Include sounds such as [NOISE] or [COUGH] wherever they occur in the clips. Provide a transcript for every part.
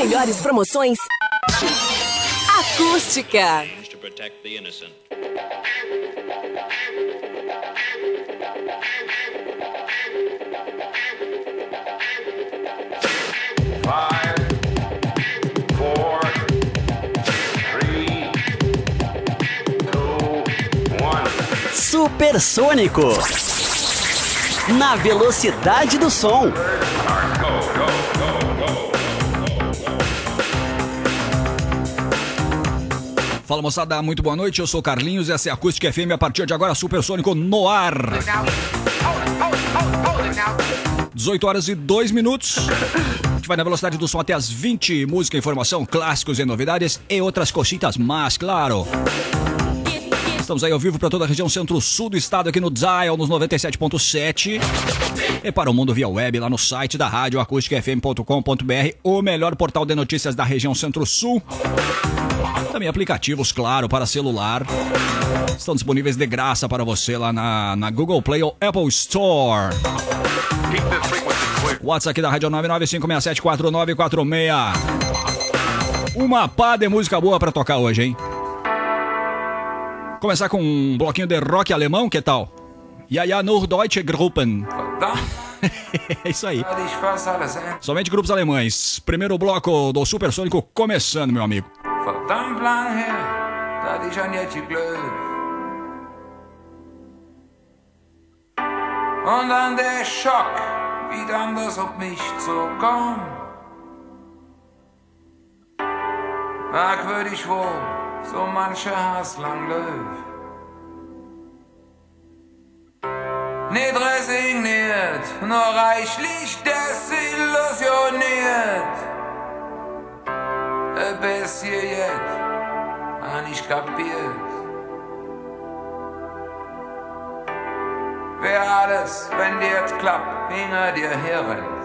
melhores promoções. Acústica. to protect the innocent. Supersônico. Na velocidade do som. Fala moçada, muito boa noite. Eu sou Carlinhos e essa é a Acústica FM. A partir de agora, Supersônico no ar. 18 horas e 2 minutos. A gente vai na velocidade do som até as 20. Música, informação, clássicos e novidades e outras coxitas mais, claro. Estamos aí ao vivo para toda a região centro-sul do estado, aqui no Dial, nos 97.7. E para o mundo via web, lá no site da rádio acústicafm.com.br, o melhor portal de notícias da região centro-sul. Também aplicativos, claro, para celular. Estão disponíveis de graça para você lá na, na Google Play ou Apple Store. WhatsApp aqui da Rádio 995674946. Uma pá de música boa para tocar hoje, hein? Começar com um bloquinho de rock alemão, que tal? Ja, ja, nur deutsche Gruppen. é [LAUGHS] isso aí. Somente grupos alemães. Primeiro bloco do Supersônico começando, meu amigo. Verdammt lang her, dat ich an jetzt geglaubt. Und dann der Schock, wie dann das auf mich zukam. Merkwürdig wohl, so mancher Hass lang läuft. Nicht resigniert, nur reichlich desillusioniert. Bis hier jetzt, han ich kapiert. Wer alles, wenn dir jetzt klappt, hinter dir herrennt.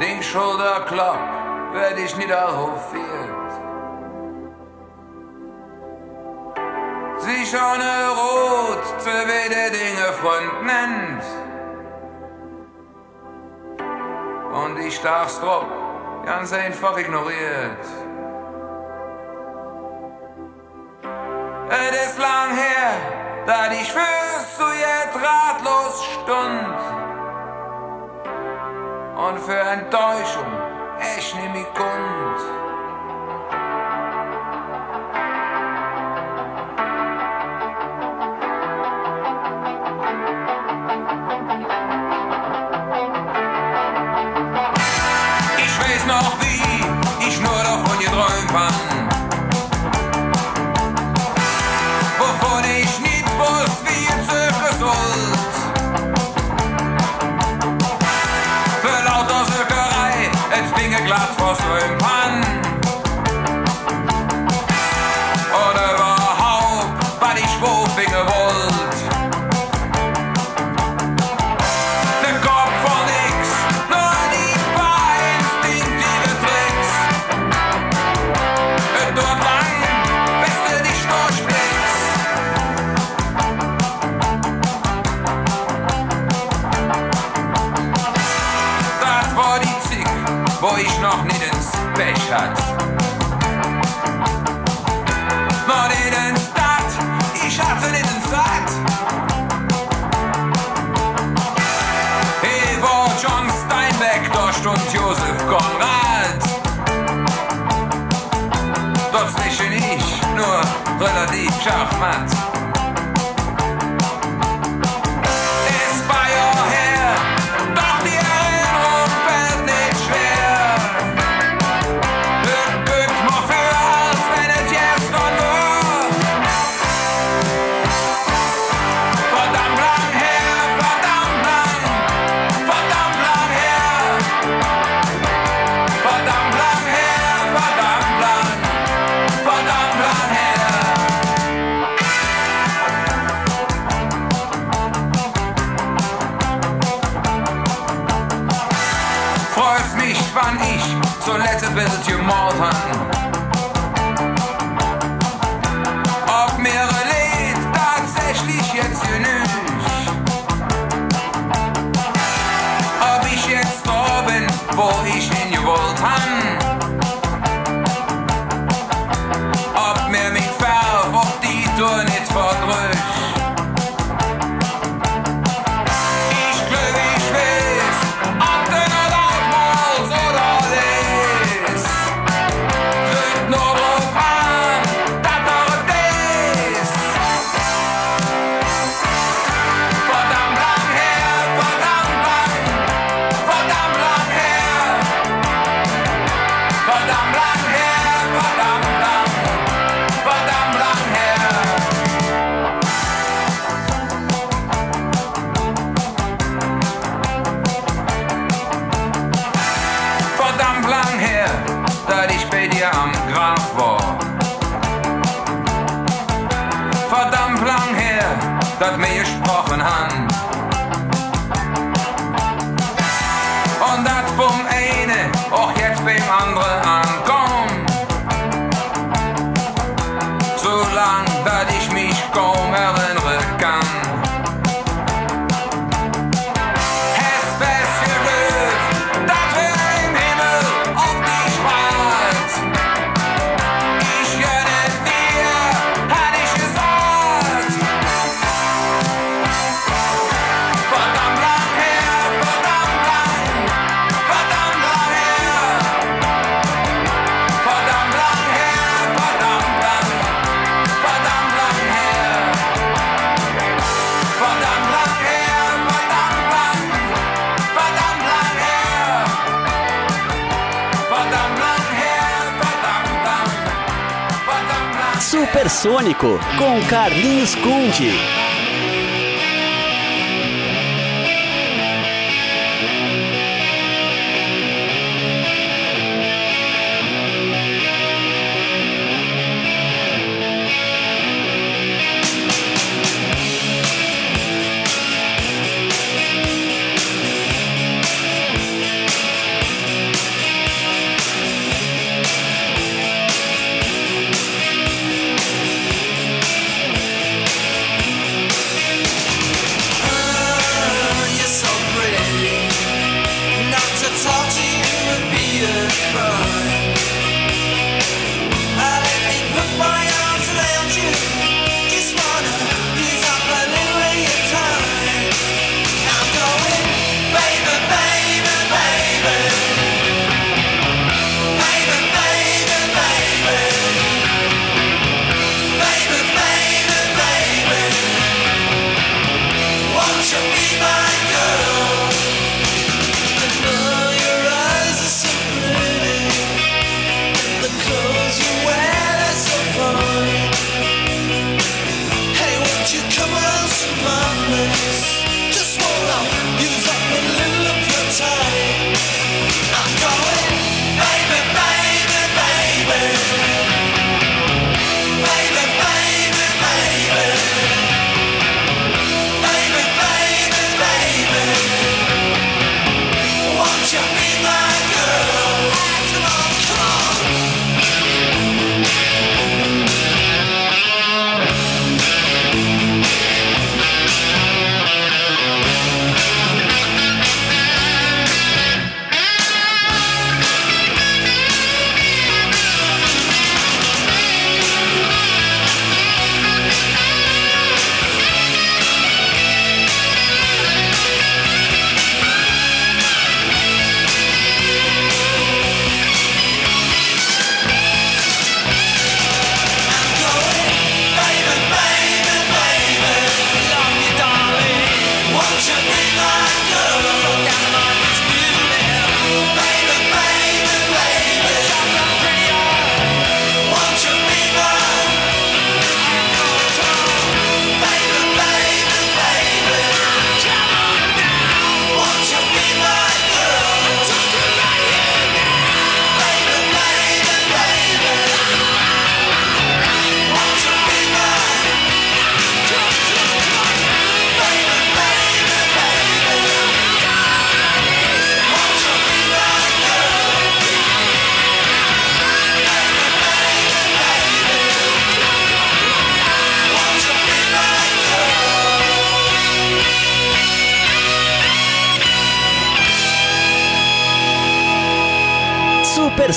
Den Schulterklapp werd ich niederhofiert. Sie schon rot, zu wede Dinge Freund nennt. Und ich darf's drauf, ganz einfach ignoriert. Es ist lang her, da ich fürs zu jetzt ratlos stund. Und für Enttäuschung echt nimm ich Kund. auch ich nur davon geträumt habe. lang her, dat mir gesprochen han. Supersônico com Carlinhos Conde.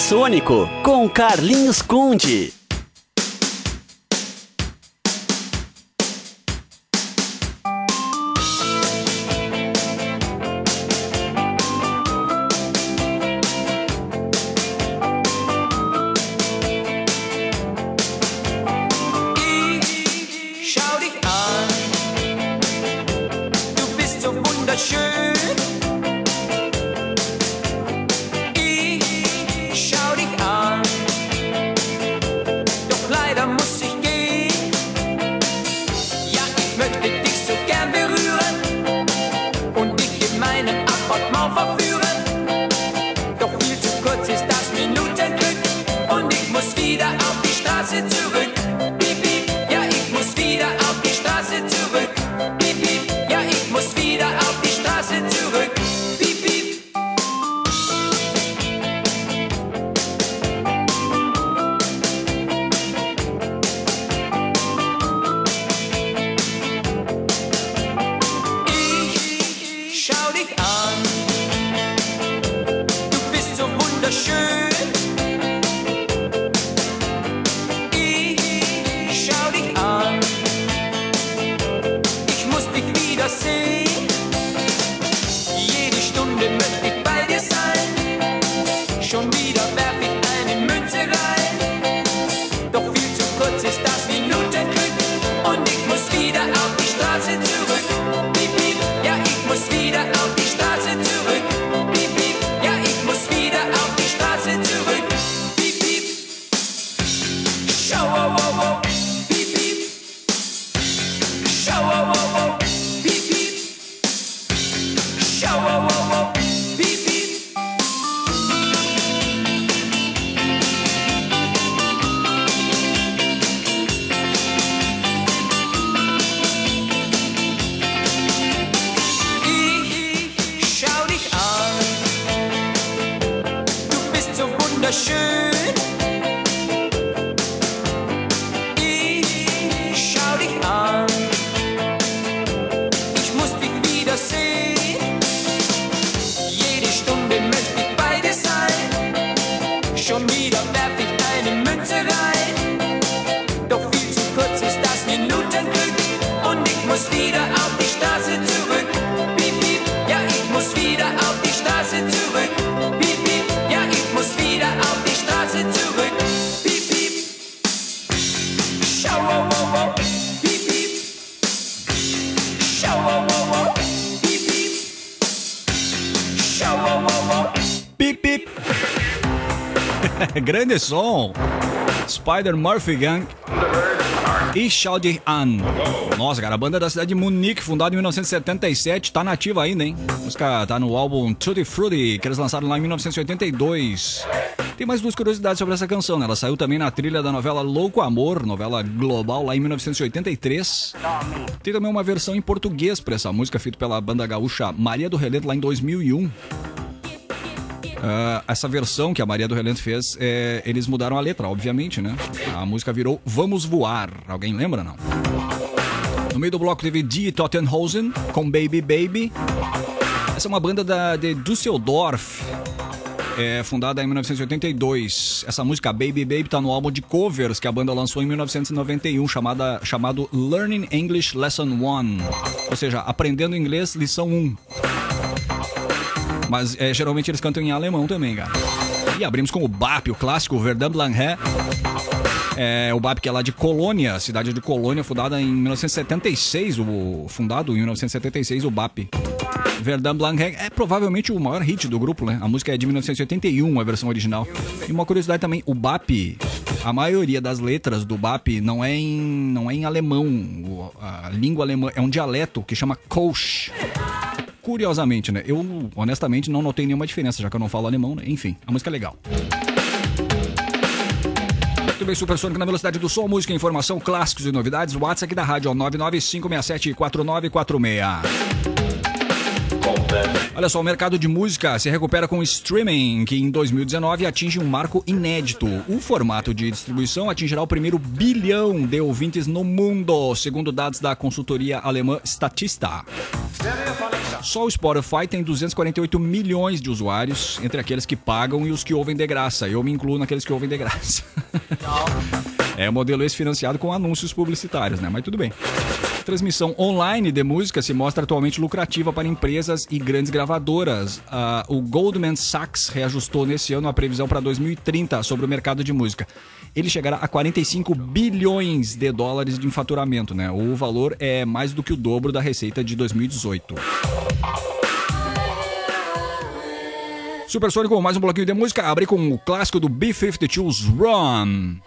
Supersônico com Carlinhos Conde. Grande som. Spider Murphy Gang. E Shouting An. Nossa, cara, a banda da cidade de Munique, fundada em 1977, tá nativa ainda, hein? A música tá no álbum Tutti Frutti, que eles lançaram lá em 1982. Tem mais duas curiosidades sobre essa canção, né? Ela saiu também na trilha da novela Louco Amor, novela global, lá em 1983. Tem também uma versão em português pra essa música, feita pela banda gaúcha Maria do Relento, lá em 2001. Ah, essa versão que a Maria do Relento fez, é, eles mudaram a letra, obviamente, né? A música virou Vamos Voar. Alguém lembra, não? No meio do bloco teve Die Tottenhausen com Baby Baby. Essa é uma banda da, de Düsseldorf, é, fundada em 1982. Essa música Baby Baby tá no álbum de covers que a banda lançou em 1991, chamada, chamado Learning English Lesson 1. Ou seja, Aprendendo Inglês, lição 1. Mas é, geralmente eles cantam em alemão também, cara. E abrimos com o BAP, o clássico Verdun Blanc é, o BAP que é lá de Colônia, cidade de Colônia, fundada em 1976, o fundado em 1976 o BAP. Verdun Blanc é provavelmente o maior hit do grupo, né? A música é de 1981, a versão original. E uma curiosidade também, o BAP, a maioria das letras do BAP não é em, não é em alemão. A língua alemã é um dialeto que chama Kolsch. Curiosamente, né? Eu, honestamente, não notei nenhuma diferença, já que eu não falo alemão, né? Enfim, a música é legal. Muito bem, Supersônico na velocidade do som, música, informação, clássicos e novidades. WhatsApp da rádio, ó, 995674946. Olha só, o mercado de música se recupera com o streaming, que em 2019 atinge um marco inédito. O formato de distribuição atingirá o primeiro bilhão de ouvintes no mundo, segundo dados da consultoria alemã Statista. Só o Spotify tem 248 milhões de usuários, entre aqueles que pagam e os que ouvem de graça. Eu me incluo naqueles que ouvem de graça. É modelo esse financiado com anúncios publicitários, né? Mas tudo bem. Transmissão online de música se mostra atualmente lucrativa para empresas e grandes gravadoras. Ah, o Goldman Sachs reajustou nesse ano a previsão para 2030 sobre o mercado de música. Ele chegará a 45 bilhões de dólares de faturamento, né? O valor é mais do que o dobro da receita de 2018. Supersônico, mais um bloquinho de música. Abre com o clássico do B-52's Run.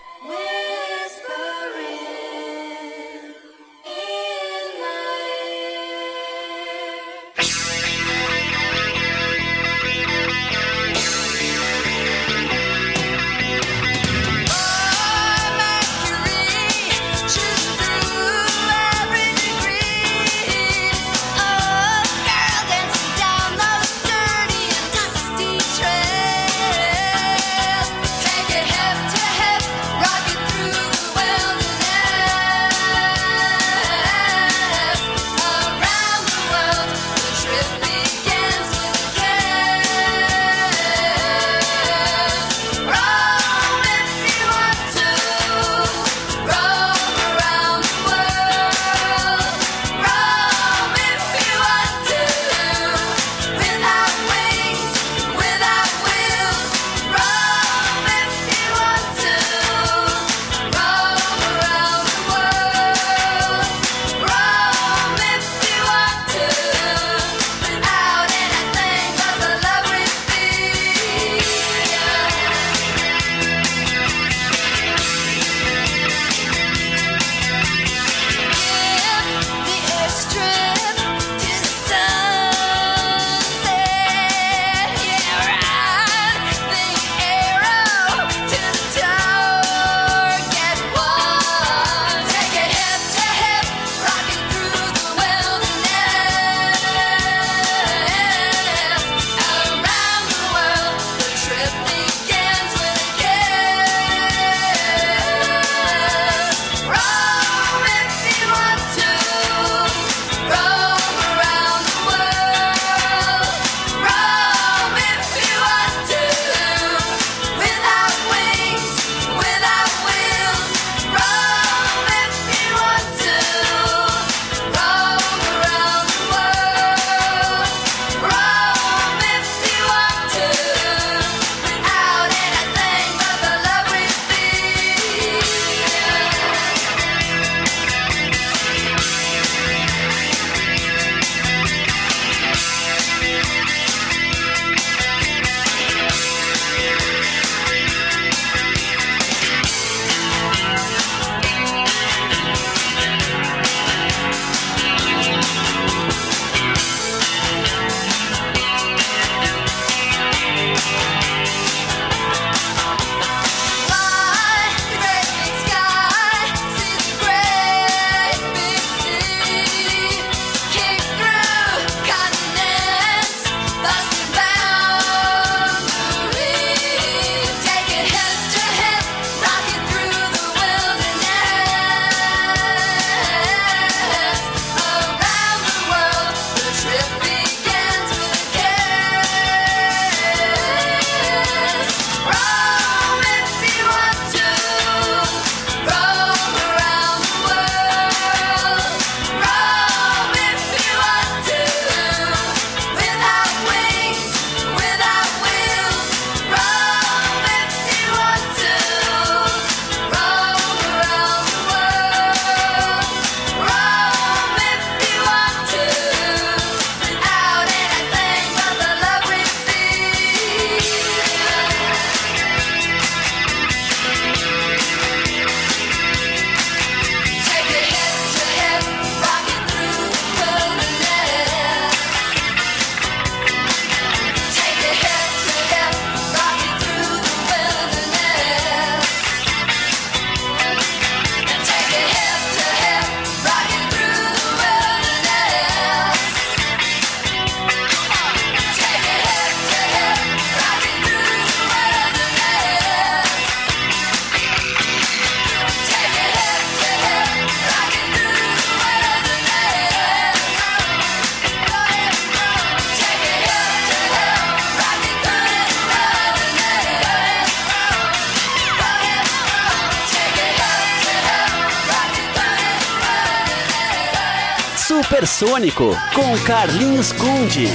Supersônico com Carlinhos Conde.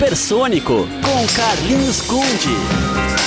Supersônico com Carlinhos Conde.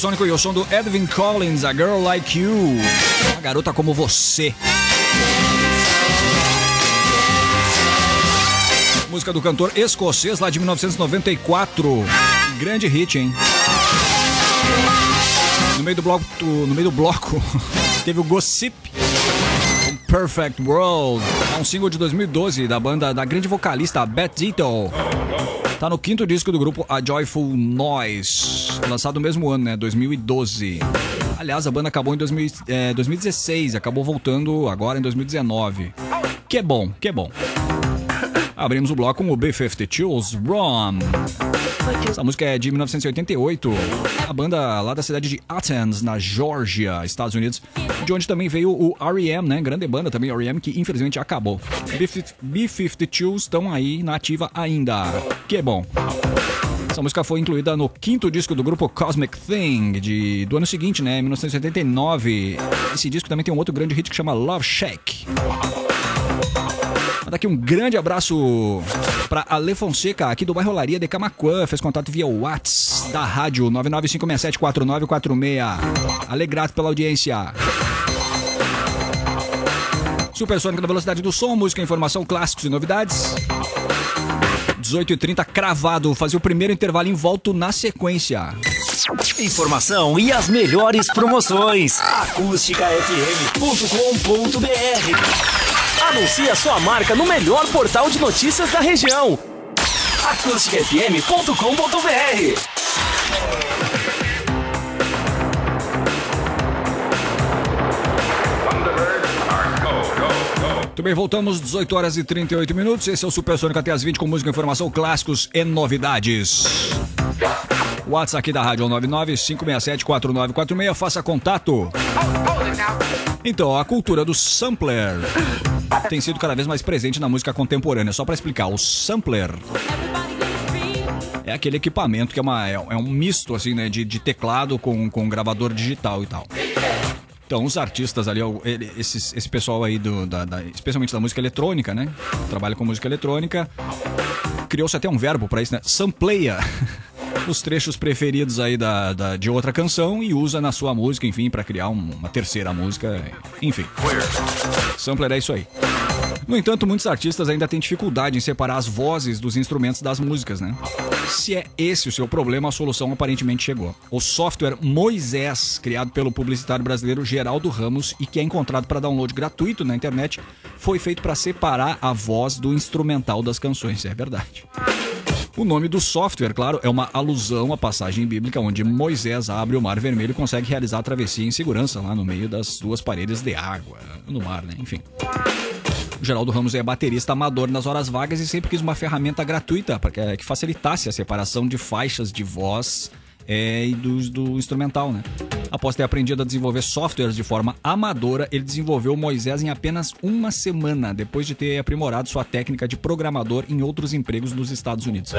Supersônico e o som do Edwin Collins, A Girl Like You. Uma garota como você. Música do cantor escocês lá de 1994. Grande hit, hein? No meio do bloco, no meio do bloco [LAUGHS] teve o Gossip. Perfect World. É um single de 2012 da banda da grande vocalista Beth Ditto. Tá no quinto disco do grupo A Joyful Noise, lançado no mesmo ano, né? 2012. Aliás, a banda acabou em 2000, é, 2016, acabou voltando agora em 2019. Que é bom, que é bom. Abrimos o bloco com o B-52's Rom. Essa música é de 1988. A banda lá da cidade de Athens, na Geórgia, Estados Unidos, de onde também veio o R.E.M., né? Grande banda também, R.E.M., que infelizmente acabou. B-52s estão aí na ativa ainda. Que é bom. Essa música foi incluída no quinto disco do grupo Cosmic Thing, de, do ano seguinte, né? 1989. Esse disco também tem um outro grande hit que chama Love Shack. Mandar aqui um grande abraço para Ale Fonseca, aqui do bairro Olaria de Camacuã. Fez contato via Whats da rádio 995674946. Ale, grato pela audiência. Supersônica da Velocidade do Som, música, informação, clássicos e novidades. 18h30 cravado. Fazer o primeiro intervalo em volta na sequência. Informação e as melhores promoções. acústicafm.com.br Anuncie a sua marca no melhor portal de notícias da região. go. Muito bem, voltamos 18 horas e 38 minutos. Esse é o Supersônico até as 20 com música, informação, clássicos e novidades. WhatsApp aqui da Rádio 995674946. Faça contato. Então, a cultura do sampler tem sido cada vez mais presente na música contemporânea. Só para explicar, o sampler é aquele equipamento que é, uma, é, é um misto assim, né, de, de teclado com, com gravador digital e tal. Então, os artistas ali, ele- esses, esse pessoal aí, do, da, da- especialmente da música eletrônica, né? Trabalha com música eletrônica. Criou-se até um verbo para isso, né? Sampleia [LAUGHS] os trechos preferidos aí da, da- de outra canção e usa na sua música, enfim, para criar um- uma terceira música. Enfim. Sampler é isso aí. No entanto, muitos artistas ainda têm dificuldade em separar as vozes dos instrumentos das músicas, né? Se é esse o seu problema, a solução aparentemente chegou. O software Moisés, criado pelo publicitário brasileiro Geraldo Ramos e que é encontrado para download gratuito na internet, foi feito para separar a voz do instrumental das canções. É verdade. O nome do software, claro, é uma alusão à passagem bíblica onde Moisés abre o mar vermelho e consegue realizar a travessia em segurança lá no meio das duas paredes de água, no mar, né? Enfim. O Geraldo Ramos é baterista amador nas horas vagas e sempre quis uma ferramenta gratuita para que, que facilitasse a separação de faixas de voz é, e do, do instrumental, né? Após ter aprendido a desenvolver softwares de forma amadora, ele desenvolveu Moisés em apenas uma semana, depois de ter aprimorado sua técnica de programador em outros empregos nos Estados Unidos.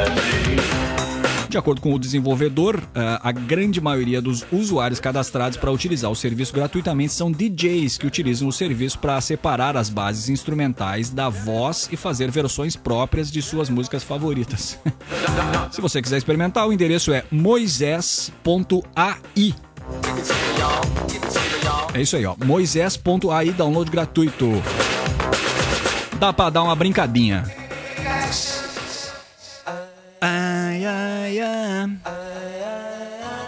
De acordo com o desenvolvedor, ah, a grande maioria dos usuários cadastrados para utilizar o serviço gratuitamente são DJs que utilizam o serviço para separar as bases instrumentais da voz e fazer versões próprias de suas músicas favoritas. [LAUGHS] Se você quiser experimentar, o endereço é moisés.ai. É isso aí, ó. Moisés.ai, download gratuito. Dá pra dar uma brincadinha. Ai, ai.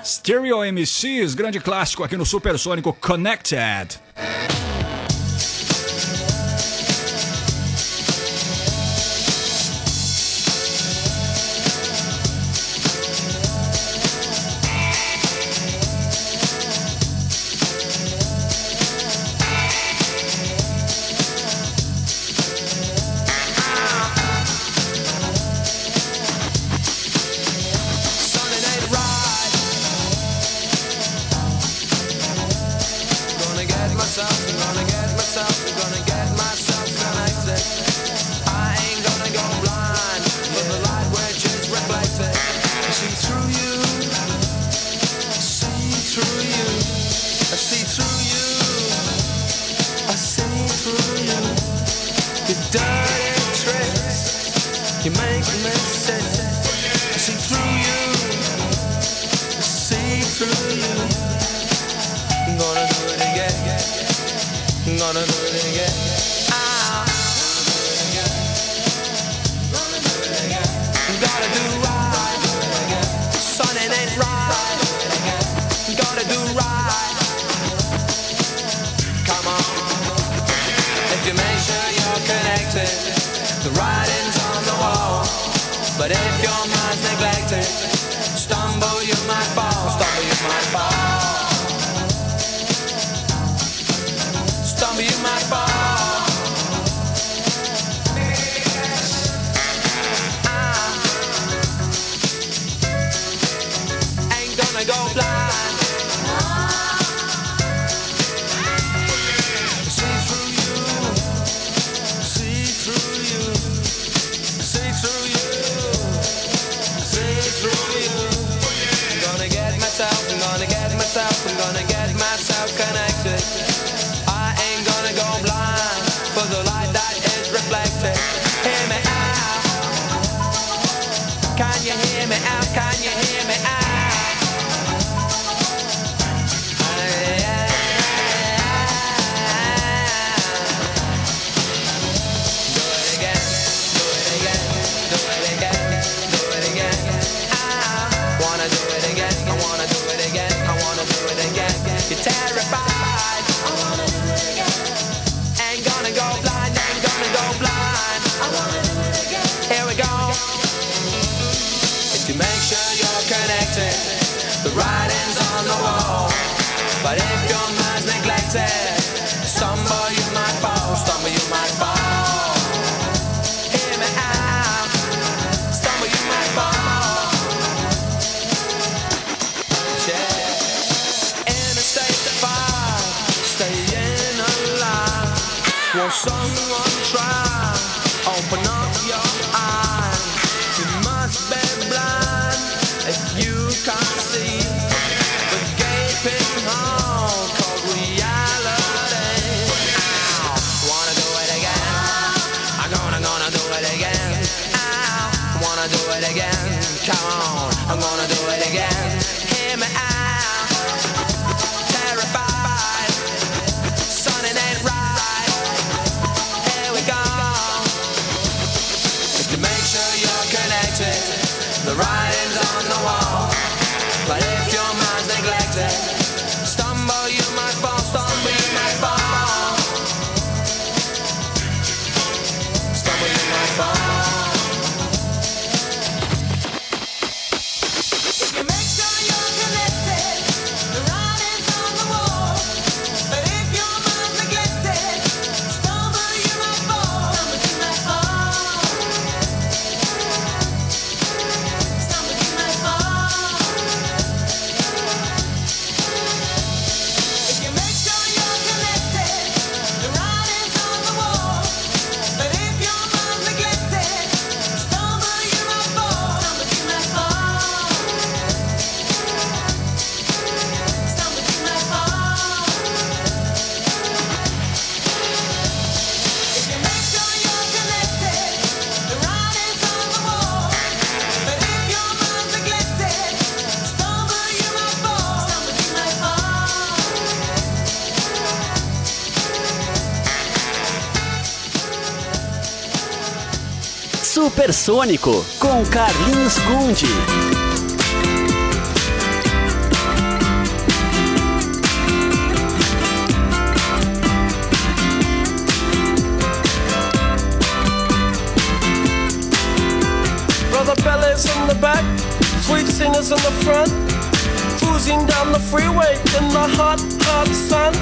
Stereo MCs, grande clássico aqui no Supersônico Connected. Myself, gonna do it again. Supersônico com Carlinhos Conde. Brother Bellas the back, sweet singers in the front. Cruising down the freeway in the hot, hot sun.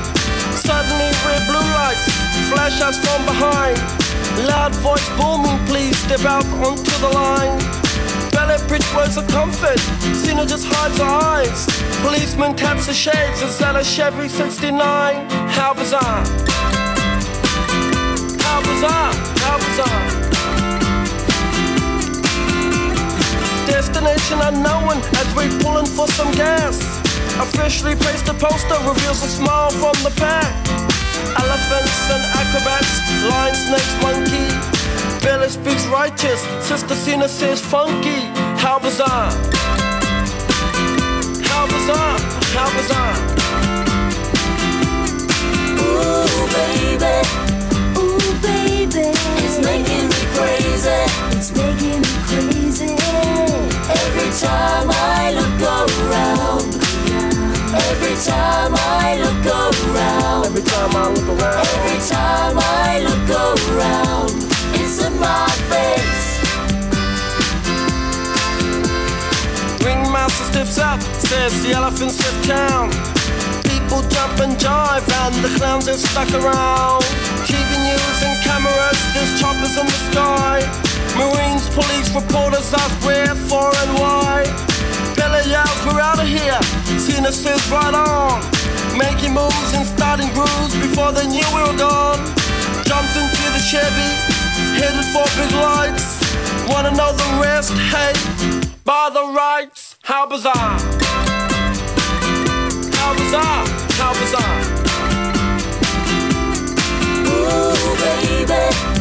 Suddenly red blue lights flash us from behind. Loud voice booming, please step out onto the line. Ballet bridge words of comfort, Cena just hides her eyes. Policeman taps the shades, is that a Chevy 69? How bizarre! How bizarre! How bizarre! Destination unknown as we pulling for some gas. Officially placed a poster reveals a smile from the pack. Elephants and acrobats, lion, snakes, monkey. Billy speaks righteous, Sister Cena says funky. How bizarre! How bizarre! How bizarre! Ooh, baby. Ooh, baby. It's making me crazy. It's making me crazy. Every time I look time I look around. Every time I look around. Every time I look around. It's in my face. Ringmaster stiffs up, says the elephants have town. People jump and jive, and the clowns have stuck around. TV news and cameras, there's choppers in the sky. Marines, police, reporters ask where, for, and why. Yells, we're out of here. Says, right on. Making moves and starting grooves before they knew we were gone. Jumped into the Chevy, headed for big lights. Wanna know the rest? Hey, by the rights, how bizarre! How bizarre! How bizarre! Ooh, baby.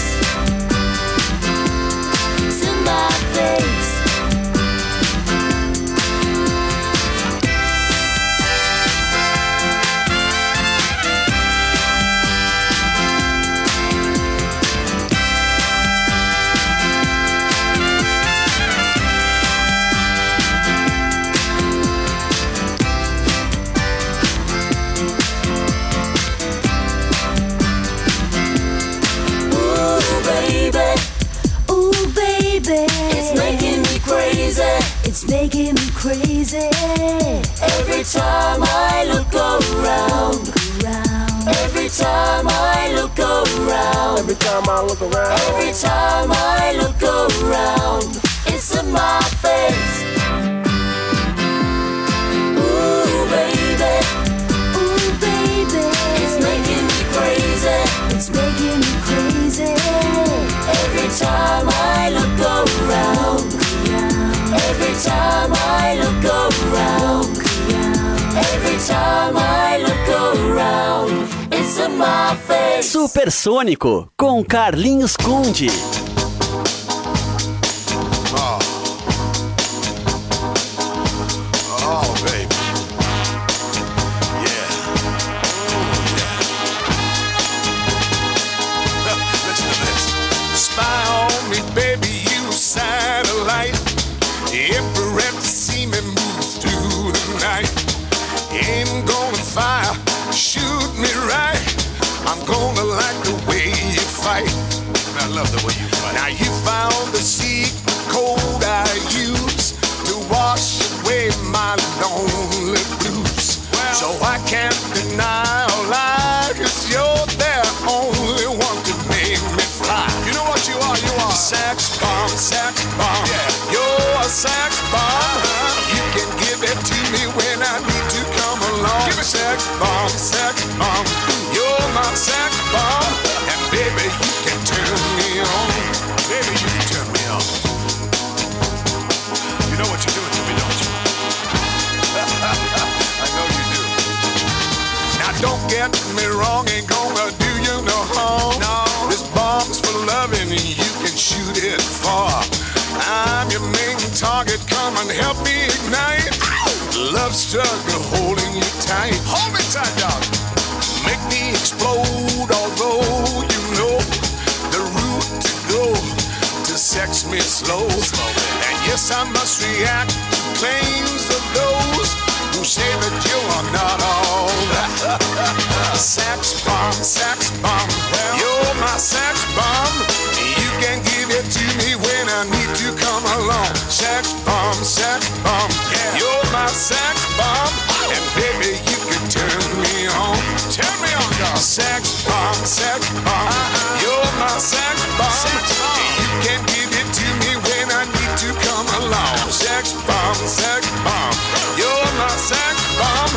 It's making me crazy. Every time I look around. Every time I look around. every time I look around, Every time I look around. It's in my face. Ooh, baby. Ooh, baby. It's making me crazy. It's making me crazy. Every time I look around. Every time I look around. Every time I look around. It's in my face. Supersônico com Carlinhos Conde. Love the way you fight. Now you found the secret code I use to wash away my lonely blues. so I can't deny or lie, cause you're help me ignite. Love struggle holding you tight. Hold me tight, dog. Make me explode, although you know the route to go to sex me slow. And yes, I must react to claims of those who say that you are not all [LAUGHS] sex bomb, sex bomb. well, You're my sex bomb. Sex bomb, sex bomb. You're my sex bomb. And baby, you can turn me on. Turn me on, dog. Sex bomb, sex bomb. You're my sex bomb. You can give it to me when I need to come along. Sex bomb, sex bomb. You're my sex bomb.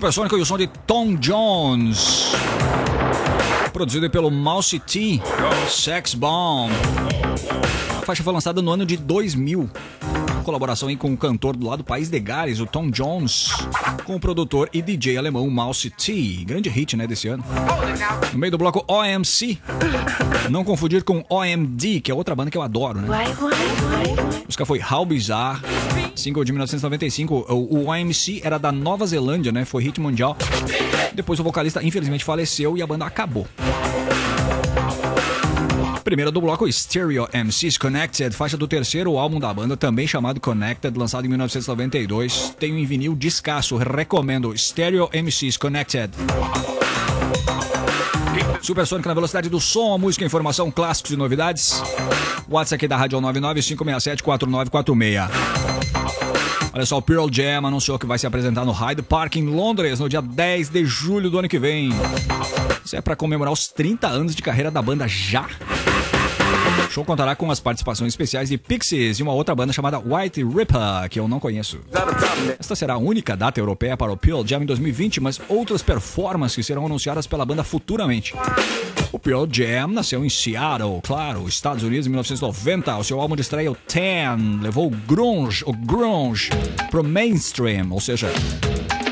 Supersônico e o som de Tom Jones. Produzido pelo Mouse T. Sex Bomb. A faixa foi lançada no ano de 2000. Colaboração aí com o cantor do lado do País de Gales, o Tom Jones, com o produtor e DJ alemão Mouse T. Grande hit, né, desse ano. No meio do bloco OMC. Não confundir com OMD, que é outra banda que eu adoro, né? A música foi How Bizarre, single de 1995. O, o OMC era da Nova Zelândia, né? Foi hit mundial. Depois o vocalista infelizmente faleceu e a banda acabou. Primeira do bloco, Stereo MCs Connected, faixa do terceiro álbum da banda, também chamado Connected, lançado em 1992. Tem um vinil descasso, recomendo. Stereo MCs Connected. Supersônica na velocidade do som, música, informação, clássicos e novidades. WhatsApp aqui da Rádio 995674946. Olha só, o Pearl Jam anunciou que vai se apresentar no Hyde Park em Londres no dia 10 de julho do ano que vem. Isso é para comemorar os 30 anos de carreira da banda já. O show contará com as participações especiais de Pixies e uma outra banda chamada White Ripper, que eu não conheço. Esta será a única data europeia para o Pearl Jam em 2020, mas outras performances serão anunciadas pela banda futuramente. O Pearl Jam nasceu em Seattle, claro, Estados Unidos, em 1990. O seu álbum de estreia, o Ten, levou o grunge, o grunge pro mainstream, ou seja,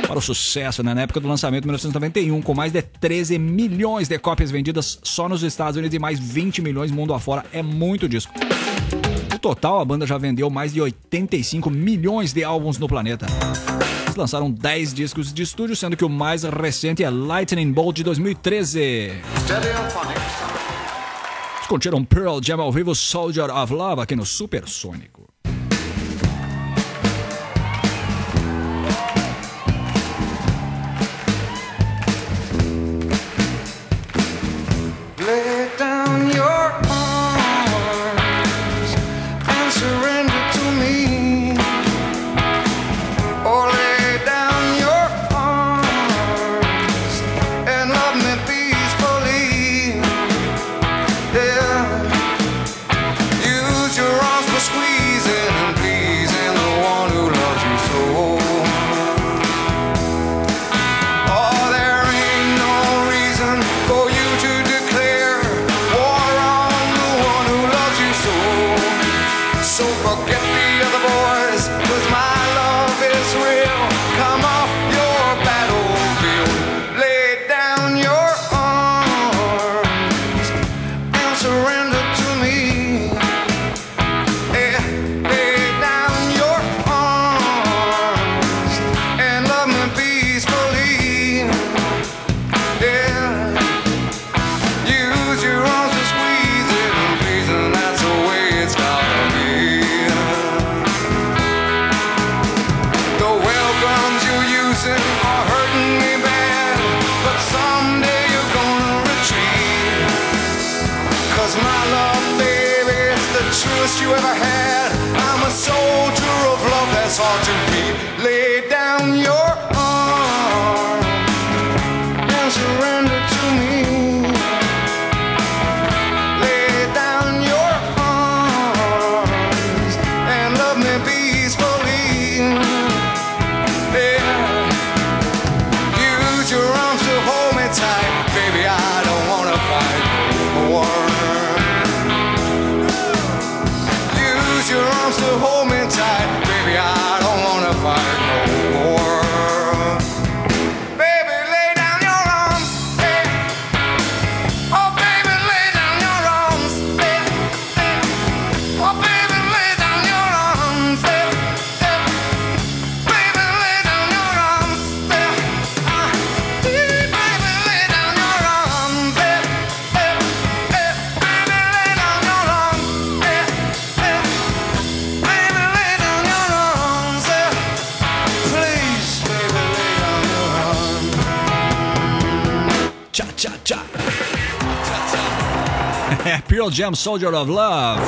para o sucesso né, na época do lançamento em 1991, com mais de 13 milhões de cópias vendidas só nos Estados Unidos e mais 20 milhões mundo afora. É muito disco. No total, a banda já vendeu mais de 85 milhões de álbuns no planeta. Lançaram 10 discos de estúdio, sendo que o mais recente é Lightning Bolt de 2013. Eles curtiram Pearl Jam ao vivo Soldier of Love aqui no Supersônico. Best you ever had. I'm a soldier of love that's hard to beat. Pearl Jam Soldier of Love.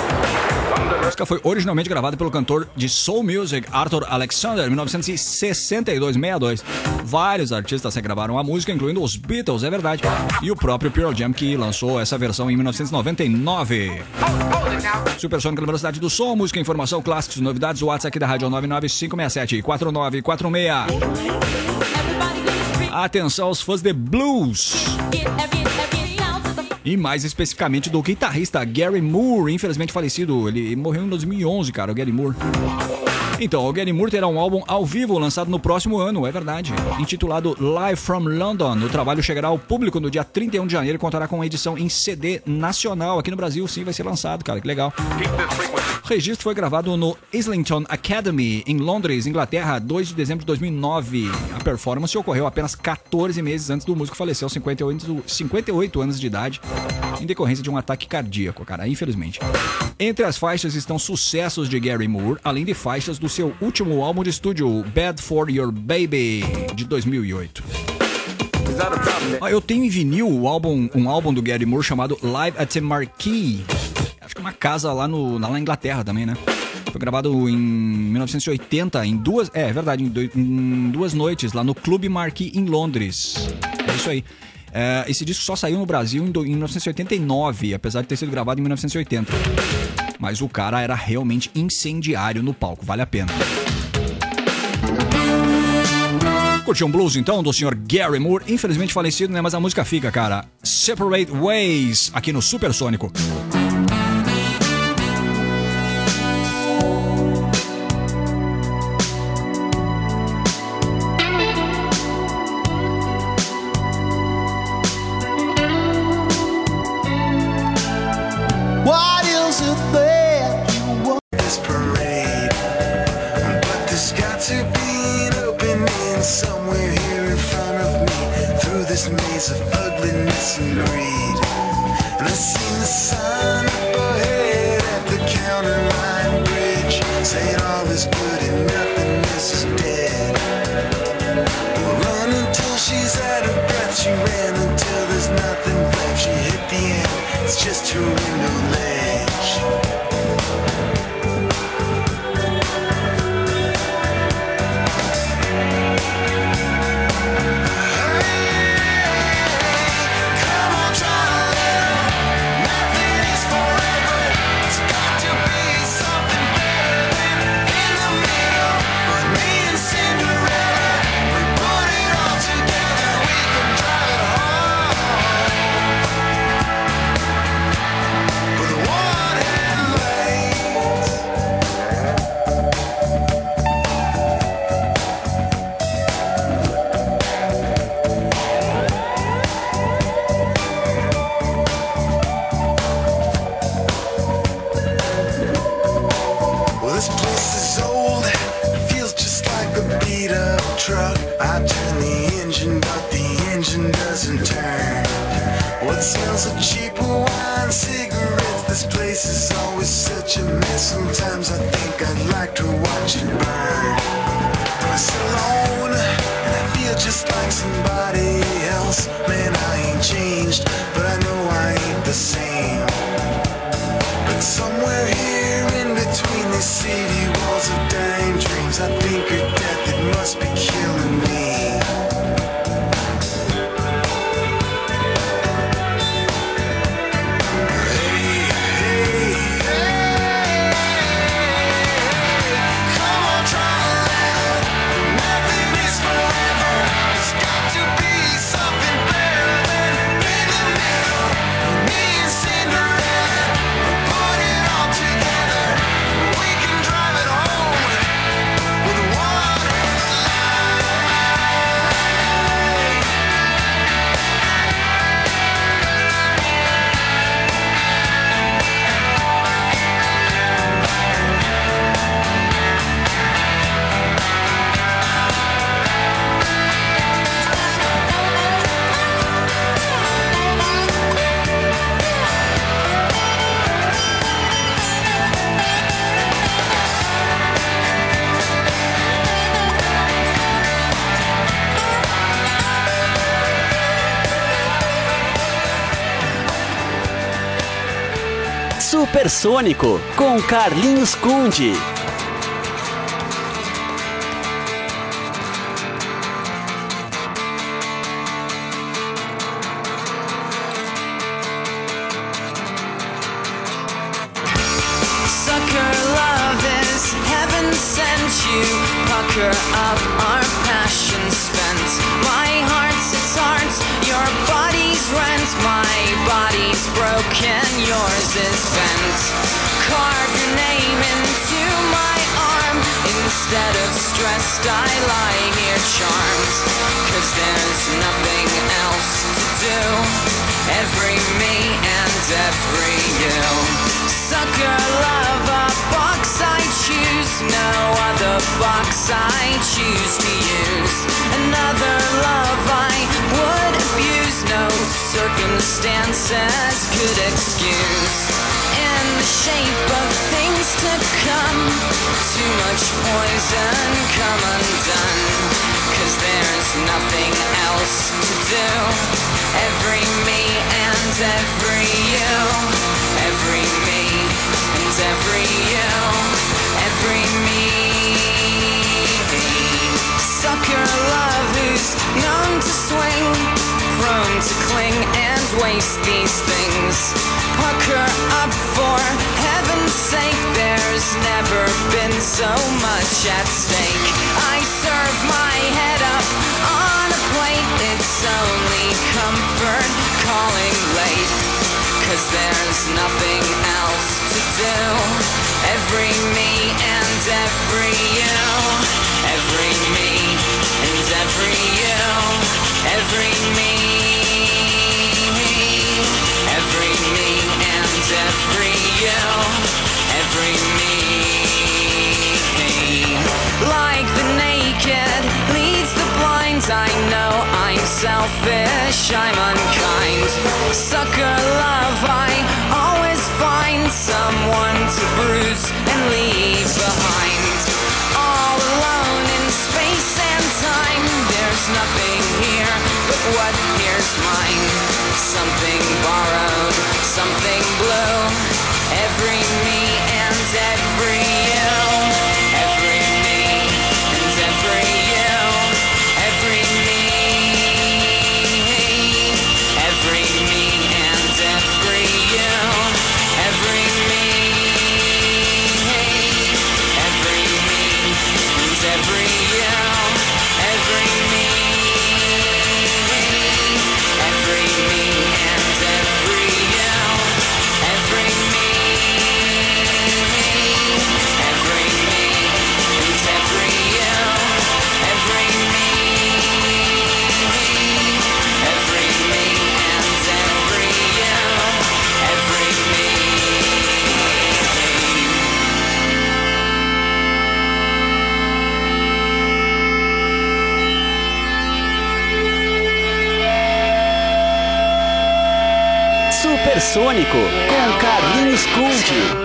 A música foi originalmente gravada pelo cantor de soul music Arthur Alexander em 1962-62. Vários artistas regravaram a música, incluindo os Beatles, é verdade, e o próprio Pearl Jam que lançou essa versão em 1999. Supersônica na velocidade do som, música, informação, clássicos, novidades, WhatsApp aqui da Rádio 99567 4946. Atenção aos fãs de blues. E mais especificamente do guitarrista Gary Moore, infelizmente falecido. Ele morreu em 2011, cara, o Gary Moore. Então, o Gary Moore terá um álbum ao vivo lançado no próximo ano, é verdade. Intitulado Live from London. O trabalho chegará ao público no dia 31 de janeiro e contará com uma edição em CD nacional. Aqui no Brasil, sim, vai ser lançado, cara, que legal. O registro foi gravado no Islington Academy, em Londres, Inglaterra, 2 de dezembro de 2009. A performance ocorreu apenas 14 meses antes do músico falecer aos 58, 58 anos de idade, em decorrência de um ataque cardíaco, cara, infelizmente. Entre as faixas estão sucessos de Gary Moore, além de faixas do seu último álbum de estúdio, Bad for Your Baby, de 2008. Ah, eu tenho em vinil o álbum, um álbum do Gary Moore chamado Live at the Marquee. Acho que é uma casa lá, no, lá na Inglaterra também, né? Foi gravado em 1980, em duas. É, é verdade, em, em duas noites, lá no Clube Marquee em Londres. É isso aí. É, esse disco só saiu no Brasil em, do- em 1989, apesar de ter sido gravado em 1980. Mas o cara era realmente incendiário no palco, vale a pena. Curtiu um blues então do senhor Gary Moore, infelizmente falecido, né? Mas a música fica, cara. Separate Ways, aqui no Supersônico. What Supersônico com Carlinhos Conde. Circumstances could excuse. In the shape of things to come. Too much poison come undone. Cause there's nothing else to do. Every me and every you. Every me and every you. Every me. Sucker love who's known to swing. Prone to cling and waste these things. Pucker up for heaven's sake. There's never been so much at stake. I serve my head up on a plate. It's only comfort calling late. Cause there's nothing else to do. Every me and every you. Every me and every you. Every me. Every me and every you. Every me. Like the naked leads the blind. I know I'm selfish, I'm unkind. Sucker love, I always find someone to bruise and leave behind. All alone in space and time. There's nothing Supersônico com Carlinhos Conde.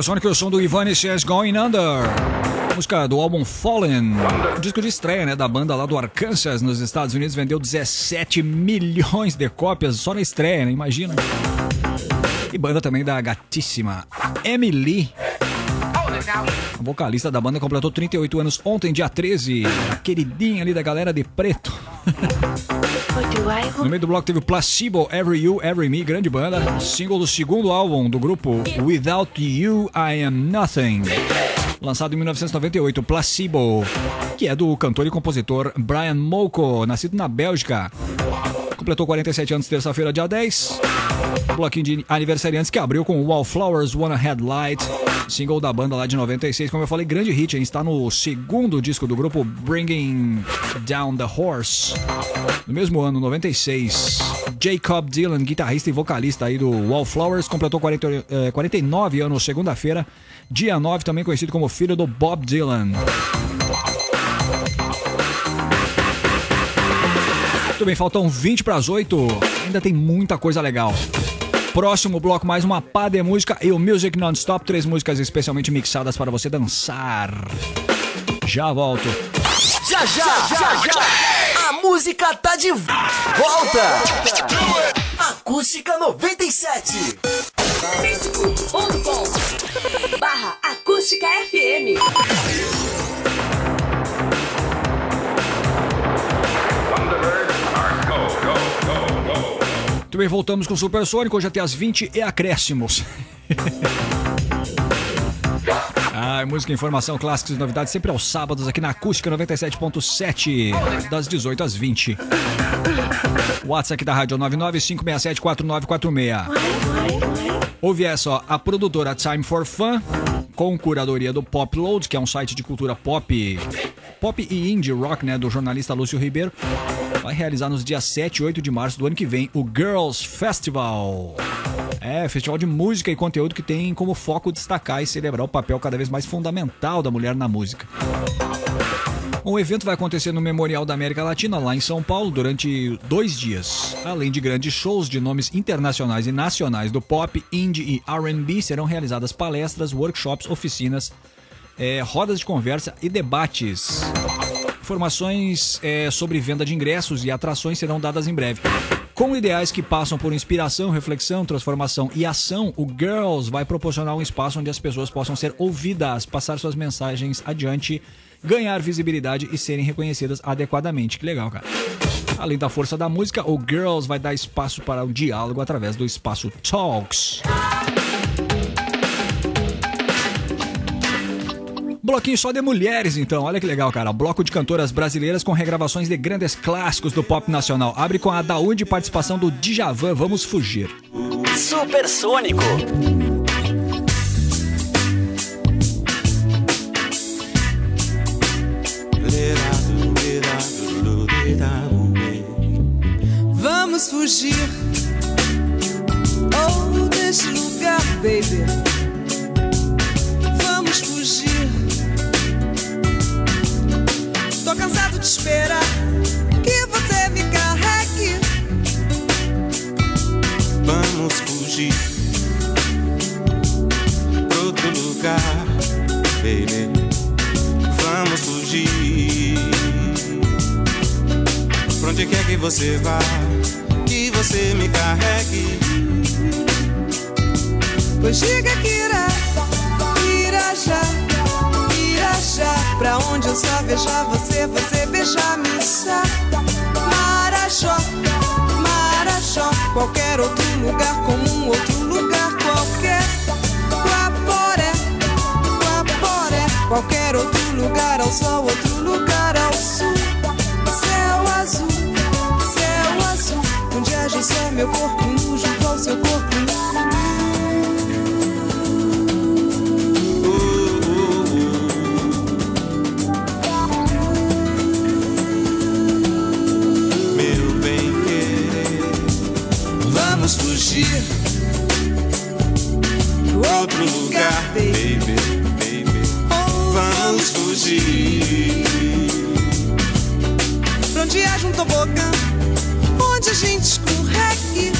Supersonic é o som do Ivan Says Going Under. Música do álbum Fallen. O disco de estreia, né, da banda lá do Arkansas, nos Estados Unidos, vendeu 17 milhões de cópias só na estreia, né? Imagina. E banda também da gatíssima Emily. A vocalista da banda completou 38 anos ontem, dia 13. A queridinha ali da galera de preto. [LAUGHS] No meio do bloco teve o Placebo, Every You, Every Me, grande banda. Single do segundo álbum do grupo Without You, I Am Nothing. Lançado em 1998, Placebo, que é do cantor e compositor Brian Molko, nascido na Bélgica. Completou 47 anos terça-feira, dia 10. Bloquinho de aniversariantes que abriu com Wallflowers Wanna Headlight, single da banda lá de 96. Como eu falei, grande hit, hein? está no segundo disco do grupo Bringing Down the Horse. No mesmo ano, 96, Jacob Dylan, guitarrista e vocalista aí do Wallflowers, completou 40, eh, 49 anos segunda-feira, dia 9, também conhecido como filho do Bob Dylan. Muito bem, faltam 20 para as 8. Ainda tem muita coisa legal. Próximo bloco, mais uma pá de música e o Music Non-Stop. Três músicas especialmente mixadas para você dançar. Já volto. Já, já, já, já. A música tá de volta. Acústica 97. facebook.com barra acústica FM. Bem, voltamos com o Supersônico. Hoje até as 20 e acréscimos. [LAUGHS] Ah, música, informação, clássicos e novidades sempre aos sábados aqui na Acústica 97.7, das 18 às 20. WhatsApp aqui da Rádio 995674946. Ouve essa, ó, a produtora Time for Fun, com curadoria do Pop Load, que é um site de cultura pop, pop e indie rock, né, do jornalista Lúcio Ribeiro, vai realizar nos dias 7 e 8 de março do ano que vem o Girls Festival. É, festival de música e conteúdo que tem como foco destacar e celebrar o papel cada vez mais fundamental da mulher na música. O evento vai acontecer no Memorial da América Latina, lá em São Paulo, durante dois dias. Além de grandes shows de nomes internacionais e nacionais do pop, indie e RB, serão realizadas palestras, workshops, oficinas, eh, rodas de conversa e debates. Informações eh, sobre venda de ingressos e atrações serão dadas em breve. Com ideais que passam por inspiração, reflexão, transformação e ação, o Girls vai proporcionar um espaço onde as pessoas possam ser ouvidas, passar suas mensagens adiante, ganhar visibilidade e serem reconhecidas adequadamente. Que legal, cara. Além da força da música, o Girls vai dar espaço para o diálogo através do espaço Talks. Bloquinho só de mulheres, então. Olha que legal, cara. Bloco de cantoras brasileiras com regravações de grandes clássicos do pop nacional. Abre com a Daúde participação do Djavan, Vamos Fugir. Supersônico. Vamos fugir Oh, desse lugar, baby Tô cansado de esperar Que você me carregue Vamos fugir pra outro lugar, baby. Vamos fugir. Pra onde quer que você vá, que você me carregue. Pois diga que irá Irá já Já Pra onde eu só beijar você Você beijar-me só Marajó Marajó. Qualquer outro lugar Como um outro lugar qualquer. Guaporé Guaporé. Qualquer outro lugar ao sol Outro lugar ao sul. Céu azul Céu azul. Onde age só meu corpo outro lugar, baby, baby. Vamos fugir. Pra onde é um tobogã, onde a gente escorregue.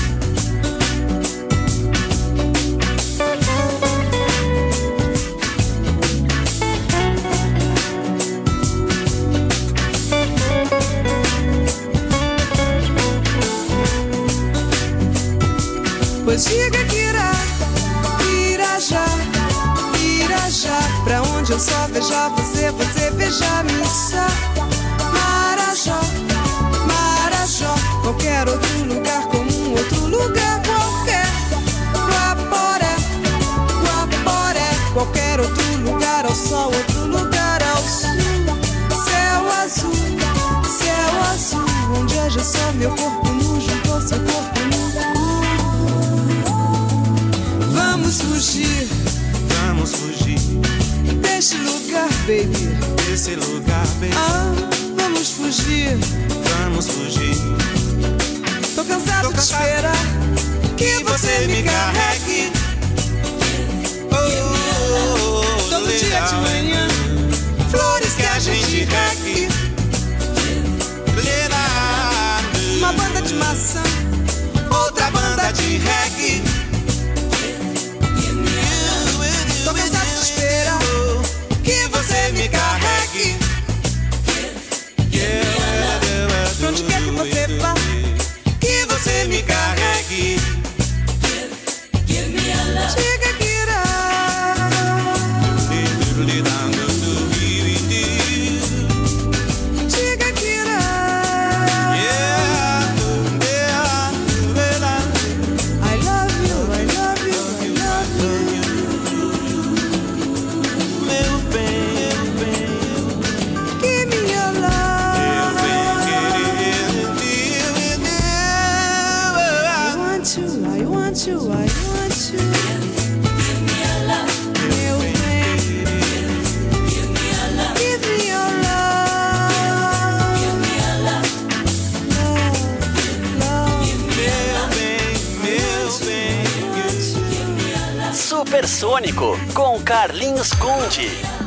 Pois diga que só veja você, você veja-me só. Marajó, Marajó, qualquer outro lugar comum, outro lugar qualquer. Guaporé, Guaporé, qualquer outro lugar ao sol, outro lugar ao sul. Céu azul, céu azul, onde hoje é só meu corpo nu juntou seu corpo nu. Vamos fugir esse lugar, baby. Esse lugar, baby. Ah, vamos fugir. Vamos fugir. Tô cansado, Tô cansado. de esperar que, que você me carregue. Oh, oh, oh, Todo legal. dia de manhã, flores que a gente regue. Uma banda de maçã, outra banda de reggae. Supersônico com Carlinhos Conde.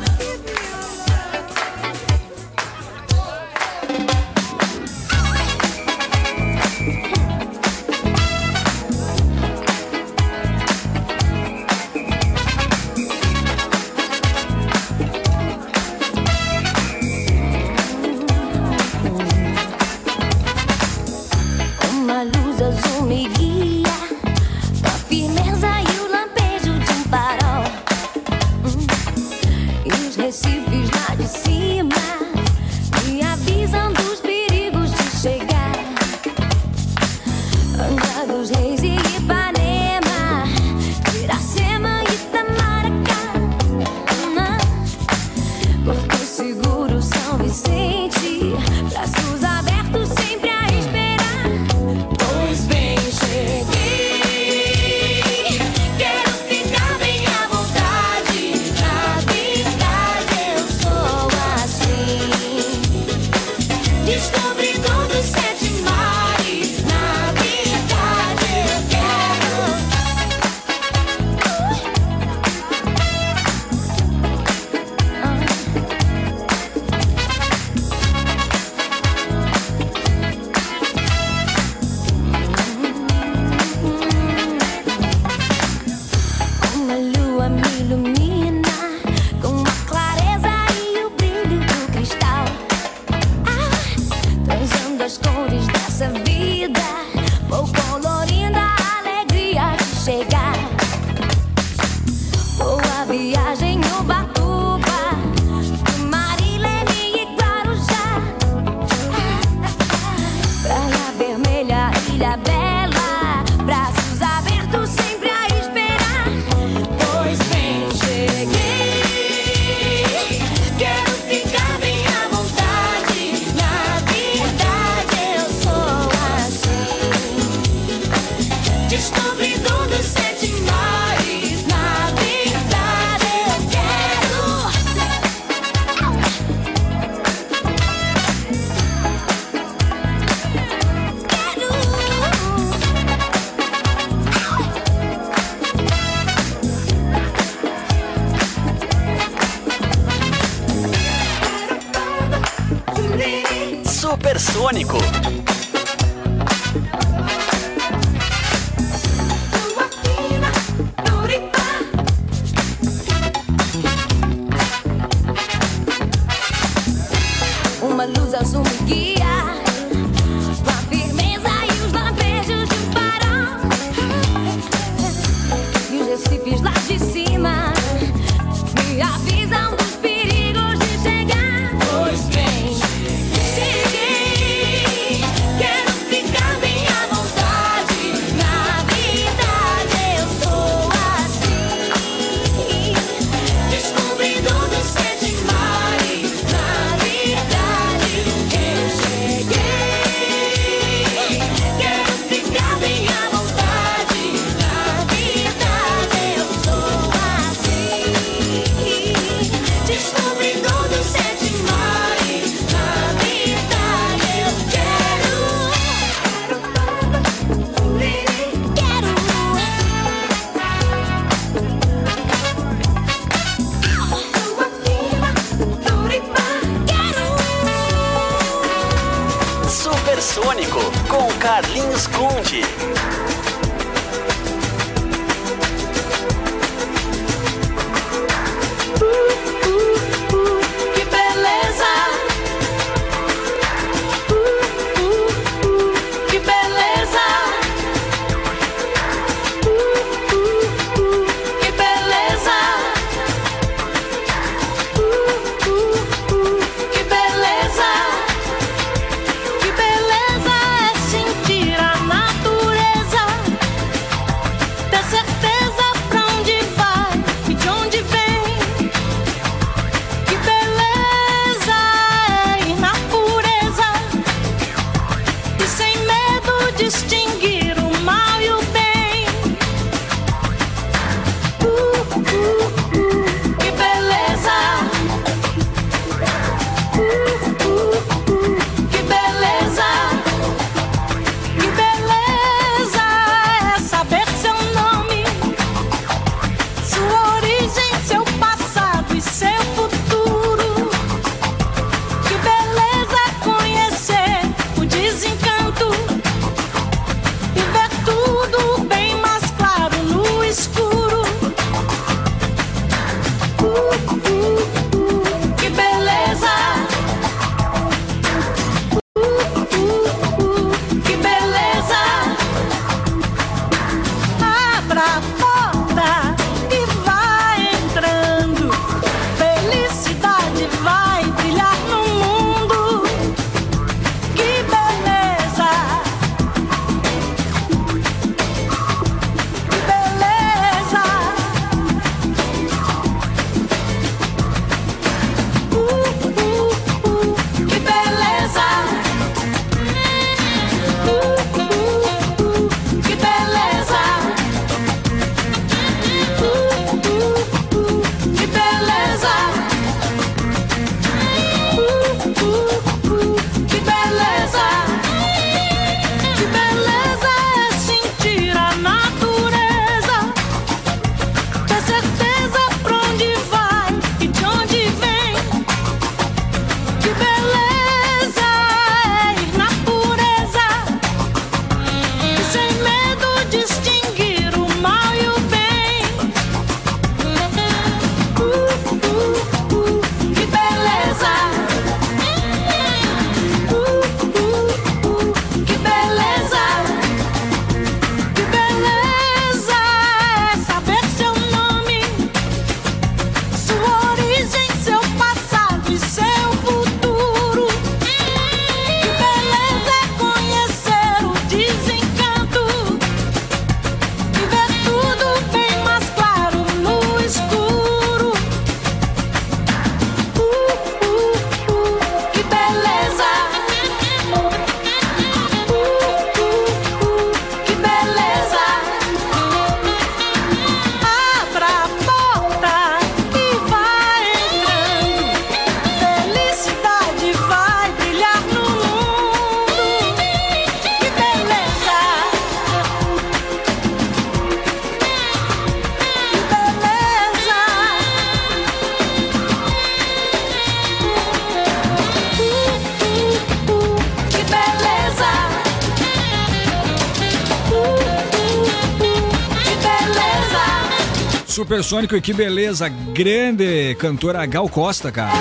Supersônico e que beleza, grande cantora Gal Costa, cara.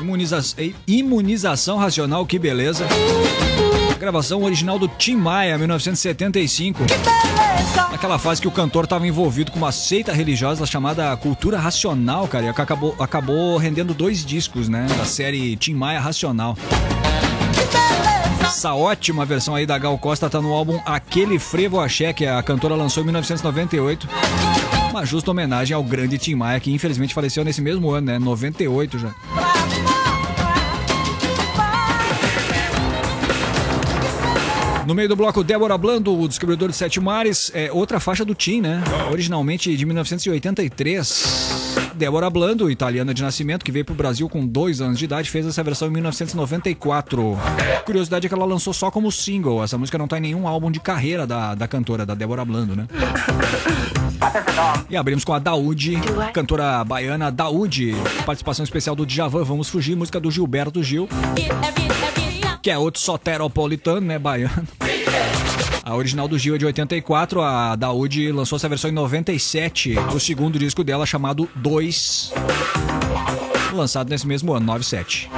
Imuniza- Imunização racional, que beleza. Gravação original do Tim Maia, 1975. Naquela fase que o cantor estava envolvido com uma seita religiosa chamada Cultura Racional, cara, e acabou, acabou rendendo dois discos, né? Da série Tim Maia Racional. Essa ótima versão aí da Gal Costa tá no álbum Aquele Frevo Axé, que a cantora lançou em 1998. Uma justa homenagem ao grande Tim Maia, que infelizmente faleceu nesse mesmo ano, né? 98 já. No meio do bloco, Débora Blando, o Descobridor de Sete Mares, é outra faixa do Tim, né? Originalmente de 1983. Débora Blando, italiana de nascimento, que veio pro Brasil com dois anos de idade, fez essa versão em 1994. Curiosidade é que ela lançou só como single. Essa música não tá em nenhum álbum de carreira da, da cantora, da Débora Blando, né? [LAUGHS] E abrimos com a Daúde, cantora baiana Daúde. Participação especial do Djavan, Vamos Fugir, música do Gilberto Gil. Que é outro soteropolitano, né, baiano. A original do Gil é de 84, a Daoud lançou essa versão em 97, o segundo disco dela chamado 2, lançado nesse mesmo ano, 97.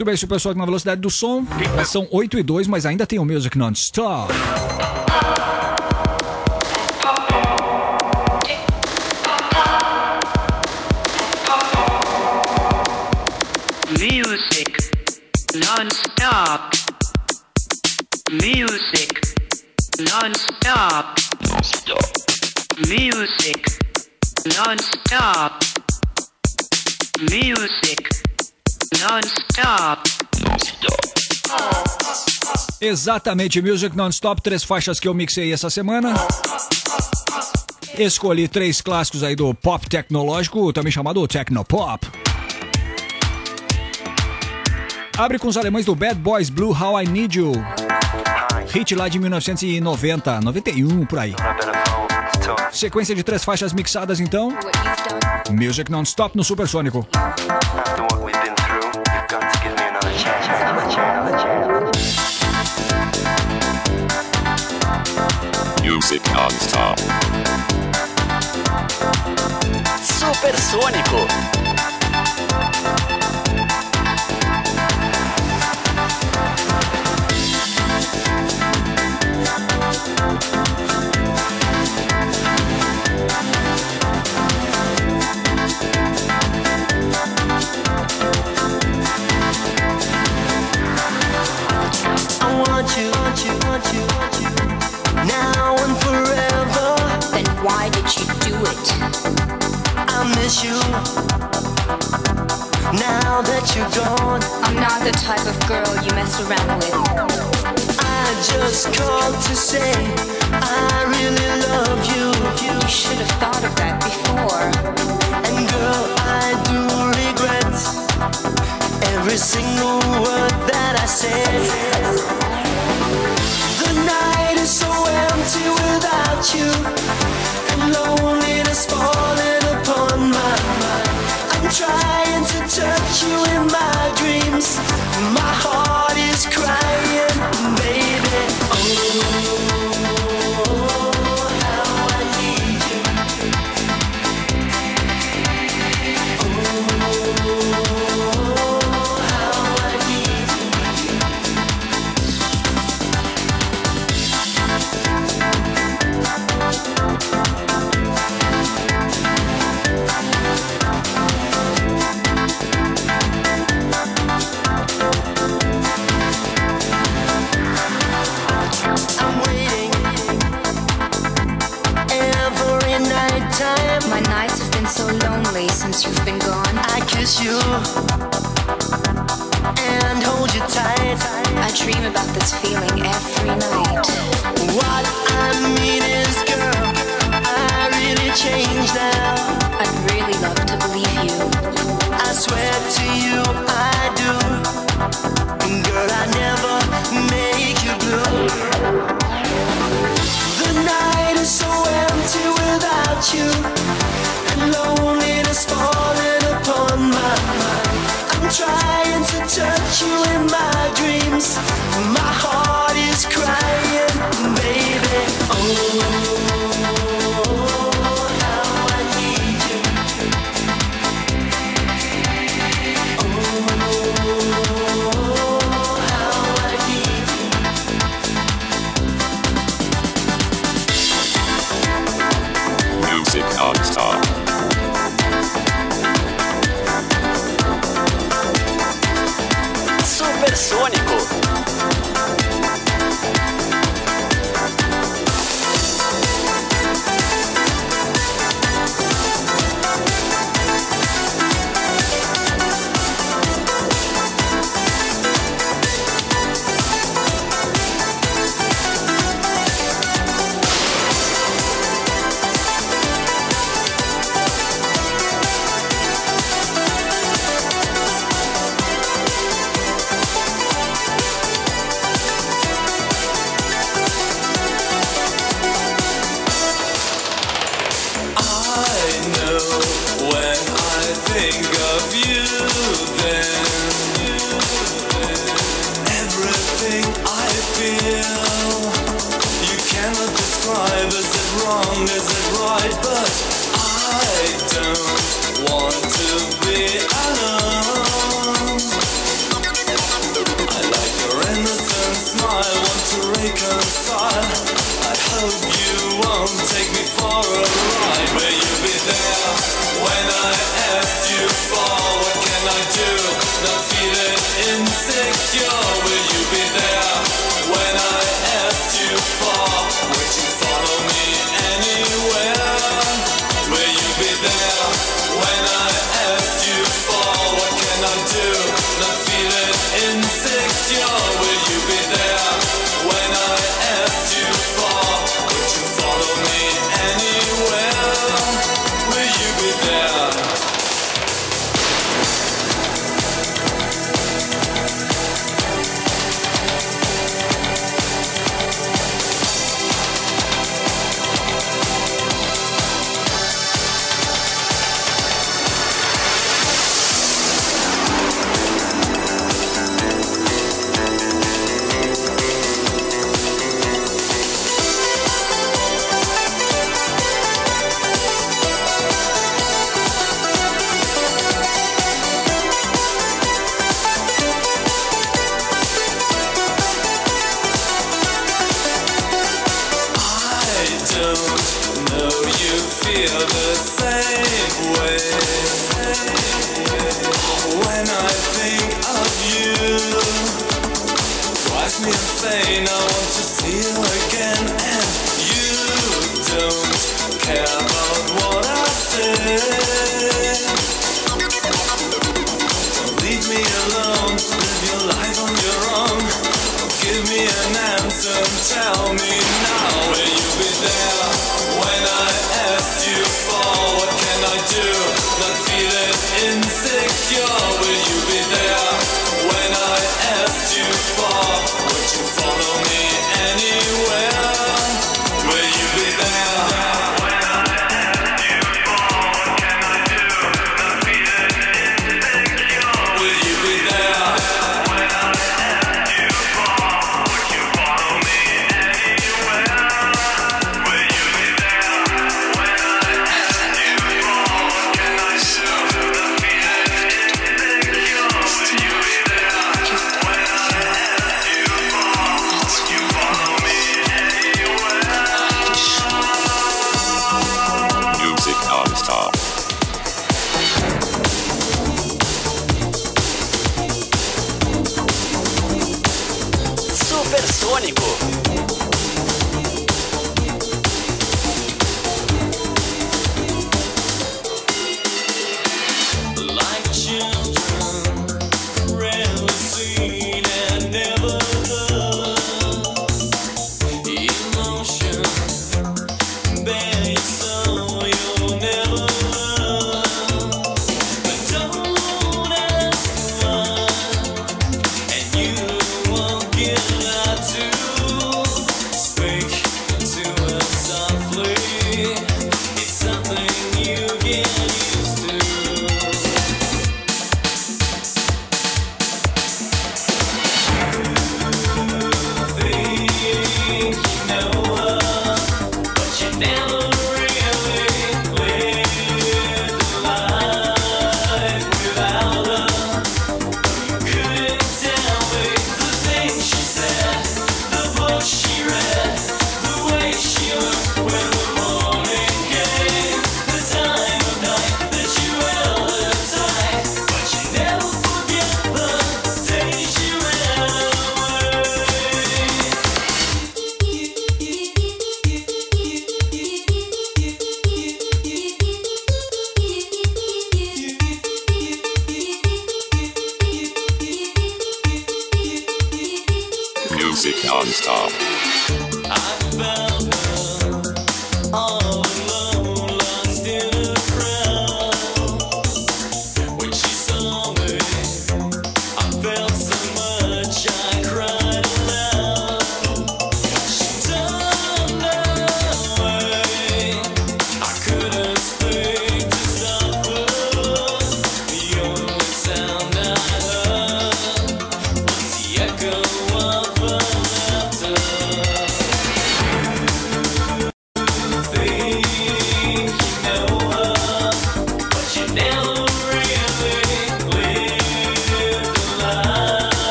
Muito bem, esse é o pessoal na velocidade do som. São 8 e 2, mas ainda tem o Music Non-Stop. Music non-stop. Music non-stop. Music non-stop. Music non-stop. Exatamente, Music Non-Stop, três faixas que eu mixei essa semana. Escolhi três clássicos aí do pop tecnológico, também chamado Tecnopop. Abre com os alemães do Bad Boys Blue How I Need You. Hit lá de 1990, 91 por aí. Sequência de três faixas mixadas então. Music Non-Stop no Supersônico. Music non-stop. Supersônico. Want you, want you, want you, want you. Now and forever. Then why did you do it? I miss you. Now that you're gone, I'm not the type of girl you mess around with. I just called to say I really love you. You should have thought of that before. And girl, I do regret every single word that I said. Trying to touch you in my dreams. My heart is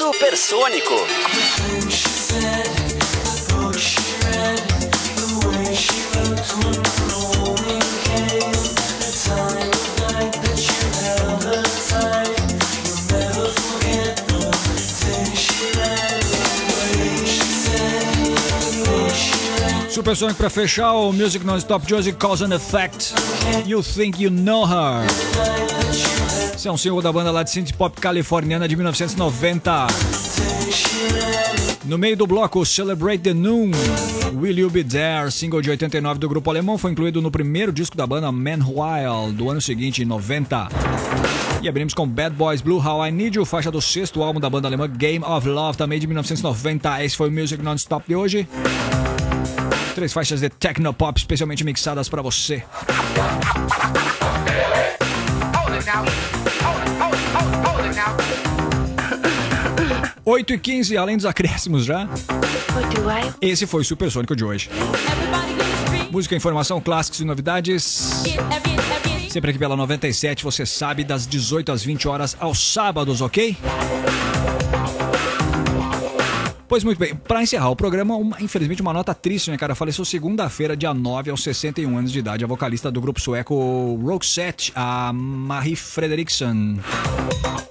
Supersônico. Supersonic pra fechar o Music Non-Stop hoje, Cause and Effect. You Think You Know Her. Esse é um single da banda lá de synth pop californiana de 1990. No meio do bloco, Celebrate the Noon, Will You Be There, single de 89 do grupo alemão, foi incluído no primeiro disco da banda Man Wild, do ano seguinte, em 90. E abrimos com Bad Boys Blue How I Need You, faixa do sexto álbum da banda alemã Game of Love, também de 1990. Esse foi o Music Non-Stop de hoje. Três faixas de Technopop especialmente mixadas pra você. Hold it now. Hold it, hold it, hold it, hold it now. 8 e 15, além dos acréscimos já. Esse foi o Supersônico de hoje. Música, informação, clássicos e novidades. Sempre aqui pela 97, você sabe, das 18 às 20 horas aos sábados, ok? Pois muito bem, pra encerrar o programa, uma- infelizmente uma nota triste, né, cara? Faleceu segunda-feira, dia 9, aos 61 anos de idade, a vocalista do grupo sueco Roxette, a Marie Fredriksson.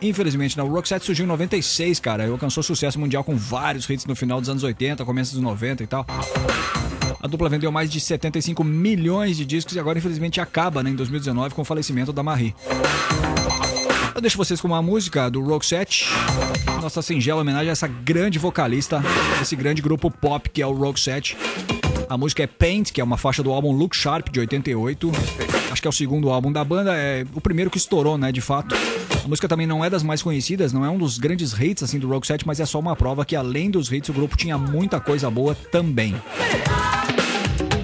Infelizmente, né, o Roxette surgiu em 96, cara, e alcançou sucesso mundial com vários hits no final dos anos 80, começo dos 90 e tal. A dupla vendeu mais de 75 milhões de discos e agora, infelizmente, acaba né, em 2019 com o falecimento da Marie. Eu deixo vocês com uma música do Roxette, nossa singela homenagem a essa grande vocalista, esse grande grupo pop que é o Roxette. A música é Paint, que é uma faixa do álbum Look Sharp de 88. Acho que é o segundo álbum da banda, é o primeiro que estourou, né, de fato. A música também não é das mais conhecidas, não é um dos grandes hits assim do Roxette, mas é só uma prova que além dos hits o grupo tinha muita coisa boa também.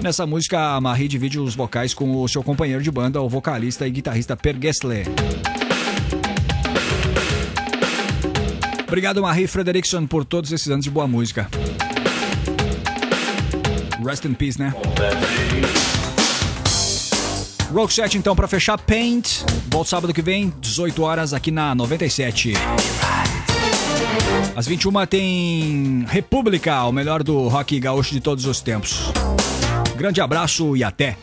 Nessa música, a Marie divide os vocais com o seu companheiro de banda, o vocalista e guitarrista Per Gessle. Obrigado, Marie Frederickson, por todos esses anos de boa música. Rest in peace, né? Rock 7, então, pra fechar, Paint. Volto sábado que vem, 18 horas, aqui na 97. Às 21 tem República, o melhor do rock gaúcho de todos os tempos. Grande abraço e até!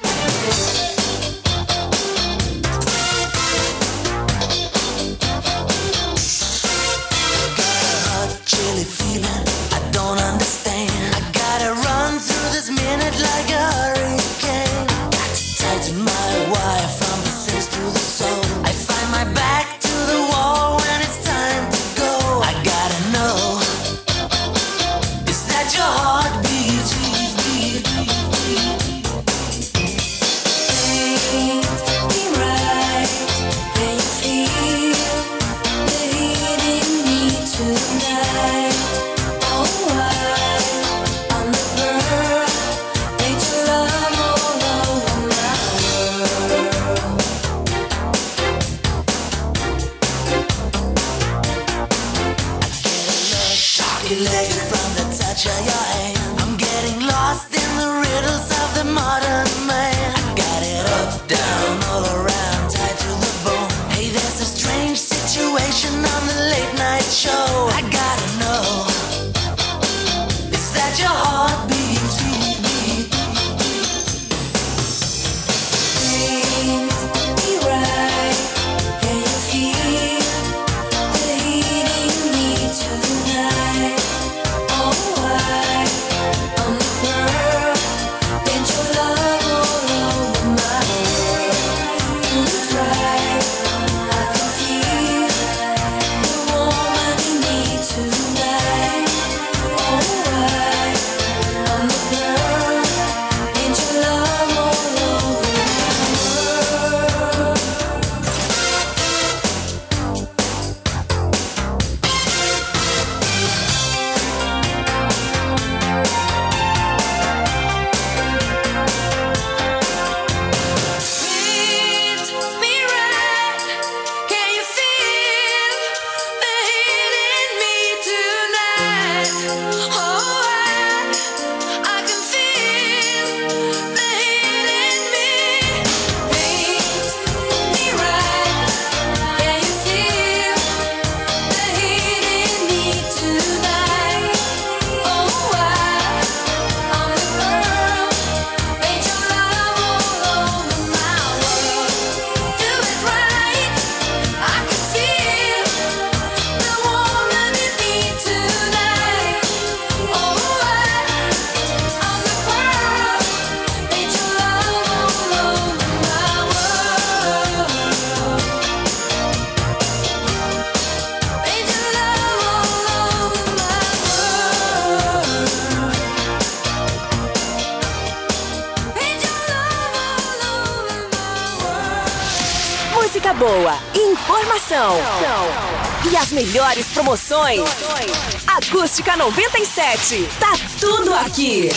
97, tá tudo aqui.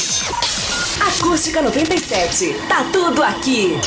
Acústica 97, tá tudo aqui.